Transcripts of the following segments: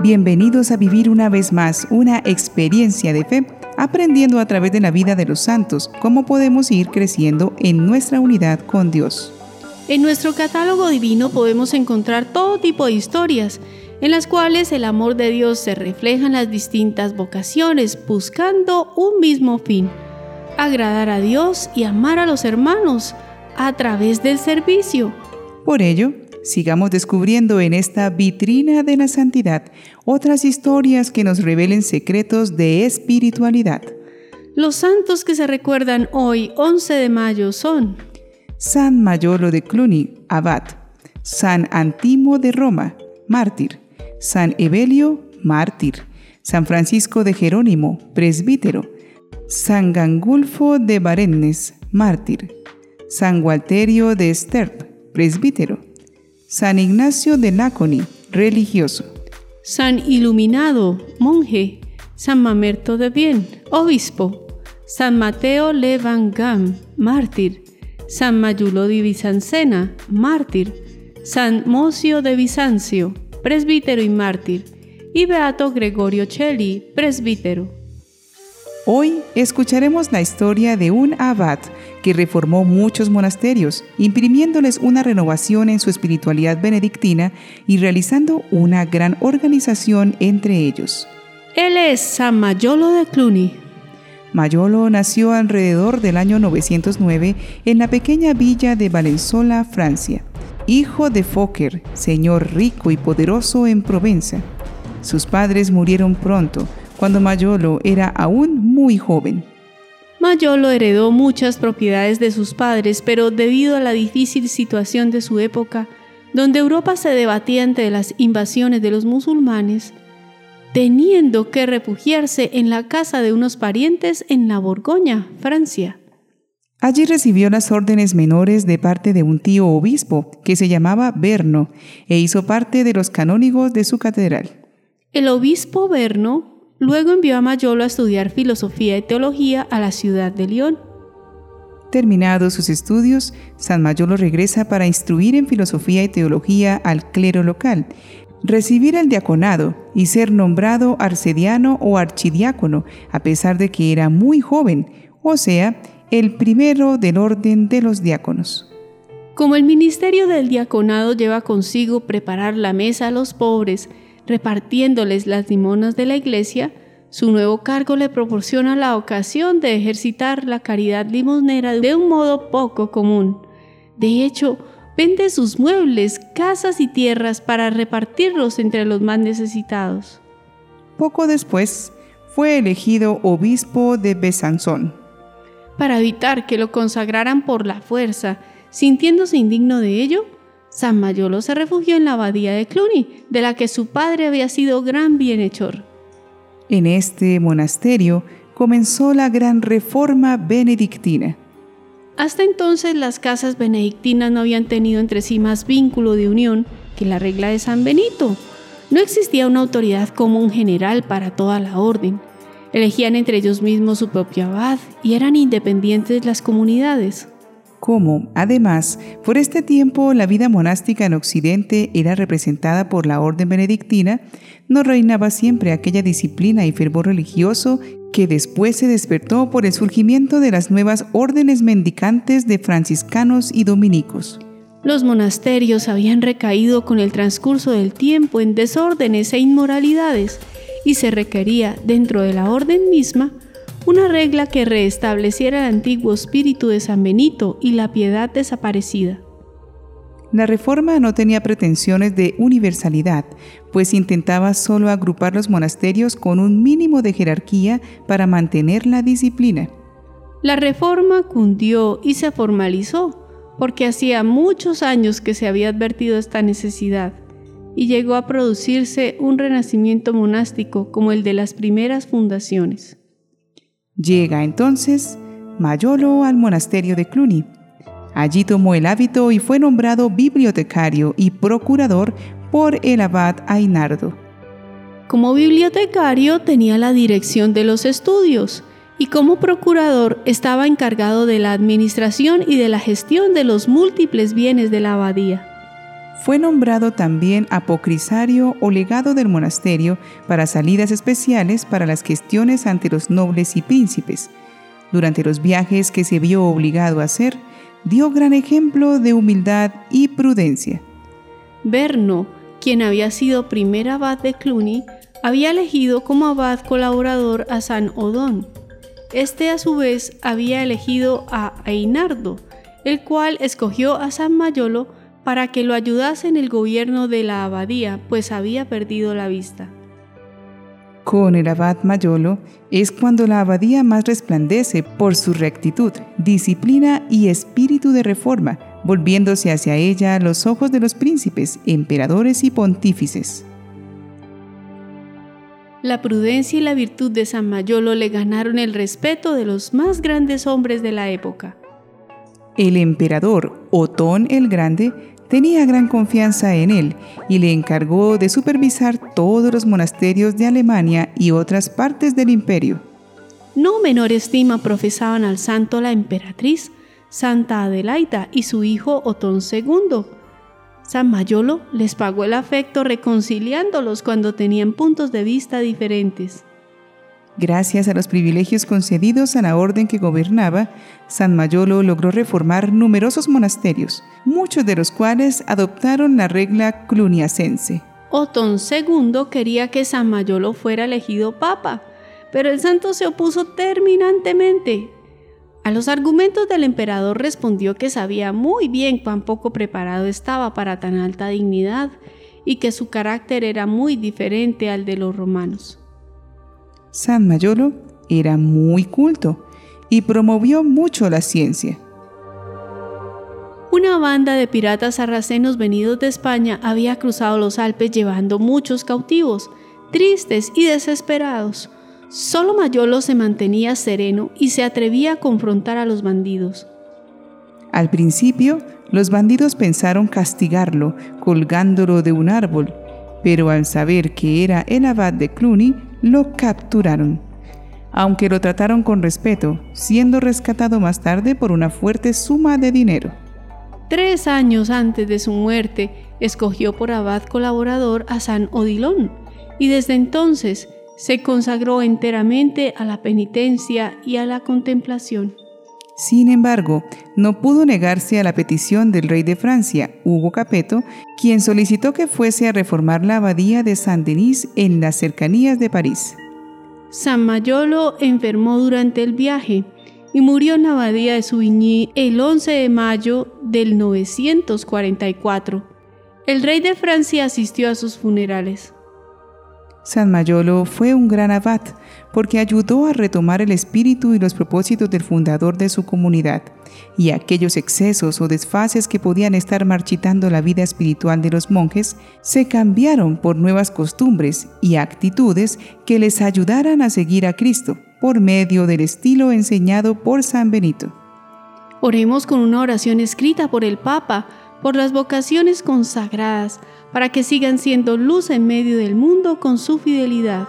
Bienvenidos a vivir una vez más una experiencia de fe, aprendiendo a través de la vida de los santos cómo podemos ir creciendo en nuestra unidad con Dios. En nuestro catálogo divino podemos encontrar todo tipo de historias en las cuales el amor de Dios se refleja en las distintas vocaciones buscando un mismo fin, agradar a Dios y amar a los hermanos a través del servicio. Por ello, sigamos descubriendo en esta vitrina de la santidad otras historias que nos revelen secretos de espiritualidad. Los santos que se recuerdan hoy, 11 de mayo, son San Mayolo de Cluny, abad, San Antimo de Roma, mártir, San Evelio, mártir, San Francisco de Jerónimo, presbítero, San Gangulfo de Barennes, mártir, San Walterio de Sterp, presbítero, San Ignacio de Náconi, religioso, San Iluminado, monje, San Mamerto de Bien, obispo, San Mateo Levangam, mártir, San Mayulo de Bizancena, mártir, San Mocio de Bizancio, presbítero y mártir, y Beato Gregorio Celli, presbítero. Hoy escucharemos la historia de un abad que reformó muchos monasterios, imprimiéndoles una renovación en su espiritualidad benedictina y realizando una gran organización entre ellos. Él es San Mayolo de Cluny. Mayolo nació alrededor del año 909 en la pequeña villa de Valenzola, Francia hijo de Fokker, señor rico y poderoso en Provenza. Sus padres murieron pronto, cuando Mayolo era aún muy joven. Mayolo heredó muchas propiedades de sus padres, pero debido a la difícil situación de su época, donde Europa se debatía ante las invasiones de los musulmanes, teniendo que refugiarse en la casa de unos parientes en la Borgoña, Francia. Allí recibió las órdenes menores de parte de un tío obispo que se llamaba Berno e hizo parte de los canónigos de su catedral. El obispo Berno luego envió a Mayolo a estudiar filosofía y teología a la ciudad de León. Terminados sus estudios, San Mayolo regresa para instruir en filosofía y teología al clero local, recibir el diaconado y ser nombrado arcediano o archidiácono, a pesar de que era muy joven, o sea, el primero del orden de los diáconos. Como el ministerio del diaconado lleva consigo preparar la mesa a los pobres, repartiéndoles las limonas de la iglesia, su nuevo cargo le proporciona la ocasión de ejercitar la caridad limosnera de un modo poco común. De hecho, vende sus muebles, casas y tierras para repartirlos entre los más necesitados. Poco después, fue elegido obispo de Besanzón para evitar que lo consagraran por la fuerza, sintiéndose indigno de ello, San Mayolo se refugió en la abadía de Cluny, de la que su padre había sido gran bienhechor. En este monasterio comenzó la gran reforma benedictina. Hasta entonces las casas benedictinas no habían tenido entre sí más vínculo de unión que la regla de San Benito. No existía una autoridad común general para toda la orden. Elegían entre ellos mismos su propio abad y eran independientes las comunidades. Como, además, por este tiempo la vida monástica en Occidente era representada por la orden benedictina, no reinaba siempre aquella disciplina y fervor religioso que después se despertó por el surgimiento de las nuevas órdenes mendicantes de franciscanos y dominicos. Los monasterios habían recaído con el transcurso del tiempo en desórdenes e inmoralidades, y se requería dentro de la orden misma una regla que reestableciera el antiguo espíritu de San Benito y la piedad desaparecida. La reforma no tenía pretensiones de universalidad, pues intentaba solo agrupar los monasterios con un mínimo de jerarquía para mantener la disciplina. La reforma cundió y se formalizó, porque hacía muchos años que se había advertido esta necesidad y llegó a producirse un renacimiento monástico como el de las primeras fundaciones. Llega entonces Mayolo al monasterio de Cluny. Allí tomó el hábito y fue nombrado bibliotecario y procurador por el abad Ainardo. Como bibliotecario tenía la dirección de los estudios y como procurador estaba encargado de la administración y de la gestión de los múltiples bienes de la abadía. Fue nombrado también apocrisario o legado del monasterio para salidas especiales para las gestiones ante los nobles y príncipes. Durante los viajes que se vio obligado a hacer, dio gran ejemplo de humildad y prudencia. Berno, quien había sido primer abad de Cluny, había elegido como abad colaborador a San Odón. Este a su vez había elegido a Einardo, el cual escogió a San Mayolo para que lo ayudase en el gobierno de la abadía, pues había perdido la vista. Con el abad Mayolo es cuando la abadía más resplandece por su rectitud, disciplina y espíritu de reforma, volviéndose hacia ella los ojos de los príncipes, emperadores y pontífices. La prudencia y la virtud de San Mayolo le ganaron el respeto de los más grandes hombres de la época. El emperador Otón el Grande tenía gran confianza en él y le encargó de supervisar todos los monasterios de Alemania y otras partes del imperio. No menor estima profesaban al santo la emperatriz, Santa Adelaida y su hijo Otón II. San Mayolo les pagó el afecto reconciliándolos cuando tenían puntos de vista diferentes. Gracias a los privilegios concedidos a la orden que gobernaba, San Mayolo logró reformar numerosos monasterios, muchos de los cuales adoptaron la regla cluniacense. Otón II quería que San Mayolo fuera elegido papa, pero el santo se opuso terminantemente. A los argumentos del emperador respondió que sabía muy bien cuán poco preparado estaba para tan alta dignidad y que su carácter era muy diferente al de los romanos. San Mayolo era muy culto y promovió mucho la ciencia. Una banda de piratas sarracenos venidos de España había cruzado los Alpes llevando muchos cautivos, tristes y desesperados. Solo Mayolo se mantenía sereno y se atrevía a confrontar a los bandidos. Al principio, los bandidos pensaron castigarlo colgándolo de un árbol, pero al saber que era el abad de Cluny, lo capturaron, aunque lo trataron con respeto, siendo rescatado más tarde por una fuerte suma de dinero. Tres años antes de su muerte, escogió por abad colaborador a San Odilón, y desde entonces se consagró enteramente a la penitencia y a la contemplación. Sin embargo, no pudo negarse a la petición del rey de Francia, Hugo Capeto, quien solicitó que fuese a reformar la abadía de Saint-Denis en las cercanías de París. San Mayolo enfermó durante el viaje y murió en la abadía de Souvigny el 11 de mayo del 944. El rey de Francia asistió a sus funerales. San Mayolo fue un gran abad porque ayudó a retomar el espíritu y los propósitos del fundador de su comunidad, y aquellos excesos o desfases que podían estar marchitando la vida espiritual de los monjes se cambiaron por nuevas costumbres y actitudes que les ayudaran a seguir a Cristo por medio del estilo enseñado por San Benito. Oremos con una oración escrita por el Papa, por las vocaciones consagradas, para que sigan siendo luz en medio del mundo con su fidelidad.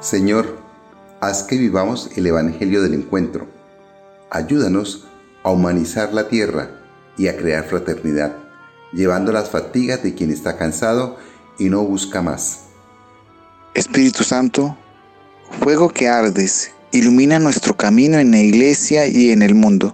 Señor, haz que vivamos el Evangelio del Encuentro. Ayúdanos a humanizar la tierra y a crear fraternidad, llevando las fatigas de quien está cansado y no busca más. Espíritu Santo, fuego que ardes, ilumina nuestro camino en la iglesia y en el mundo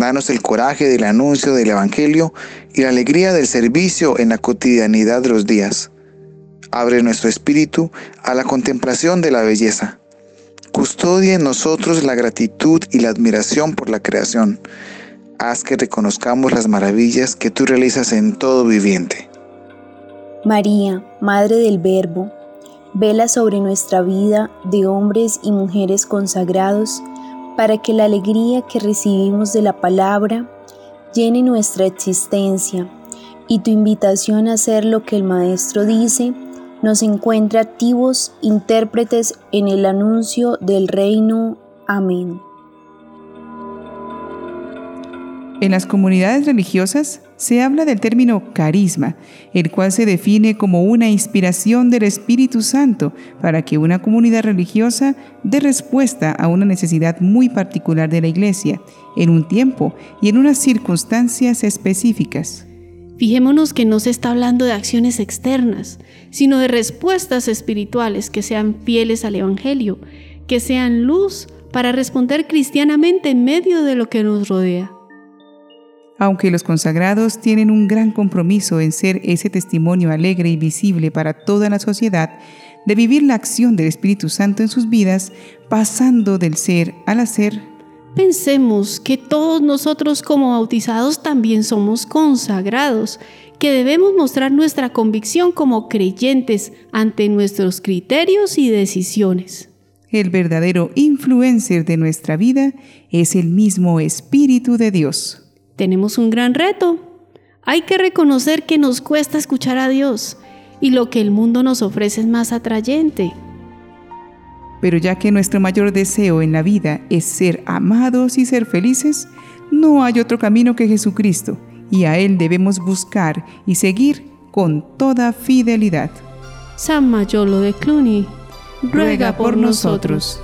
Danos el coraje del anuncio del Evangelio y la alegría del servicio en la cotidianidad de los días. Abre nuestro espíritu a la contemplación de la belleza. Custodia en nosotros la gratitud y la admiración por la creación. Haz que reconozcamos las maravillas que tú realizas en todo viviente. María, Madre del Verbo, vela sobre nuestra vida de hombres y mujeres consagrados para que la alegría que recibimos de la palabra llene nuestra existencia y tu invitación a hacer lo que el Maestro dice nos encuentra activos intérpretes en el anuncio del reino. Amén. En las comunidades religiosas se habla del término carisma, el cual se define como una inspiración del Espíritu Santo para que una comunidad religiosa dé respuesta a una necesidad muy particular de la Iglesia, en un tiempo y en unas circunstancias específicas. Fijémonos que no se está hablando de acciones externas, sino de respuestas espirituales que sean fieles al Evangelio, que sean luz para responder cristianamente en medio de lo que nos rodea. Aunque los consagrados tienen un gran compromiso en ser ese testimonio alegre y visible para toda la sociedad, de vivir la acción del Espíritu Santo en sus vidas, pasando del ser al hacer, Pensemos que todos nosotros como bautizados también somos consagrados, que debemos mostrar nuestra convicción como creyentes ante nuestros criterios y decisiones. El verdadero influencer de nuestra vida es el mismo Espíritu de Dios. Tenemos un gran reto. Hay que reconocer que nos cuesta escuchar a Dios y lo que el mundo nos ofrece es más atrayente. Pero ya que nuestro mayor deseo en la vida es ser amados y ser felices, no hay otro camino que Jesucristo, y a Él debemos buscar y seguir con toda fidelidad. San Mayolo de Cluny, ruega, por nosotros.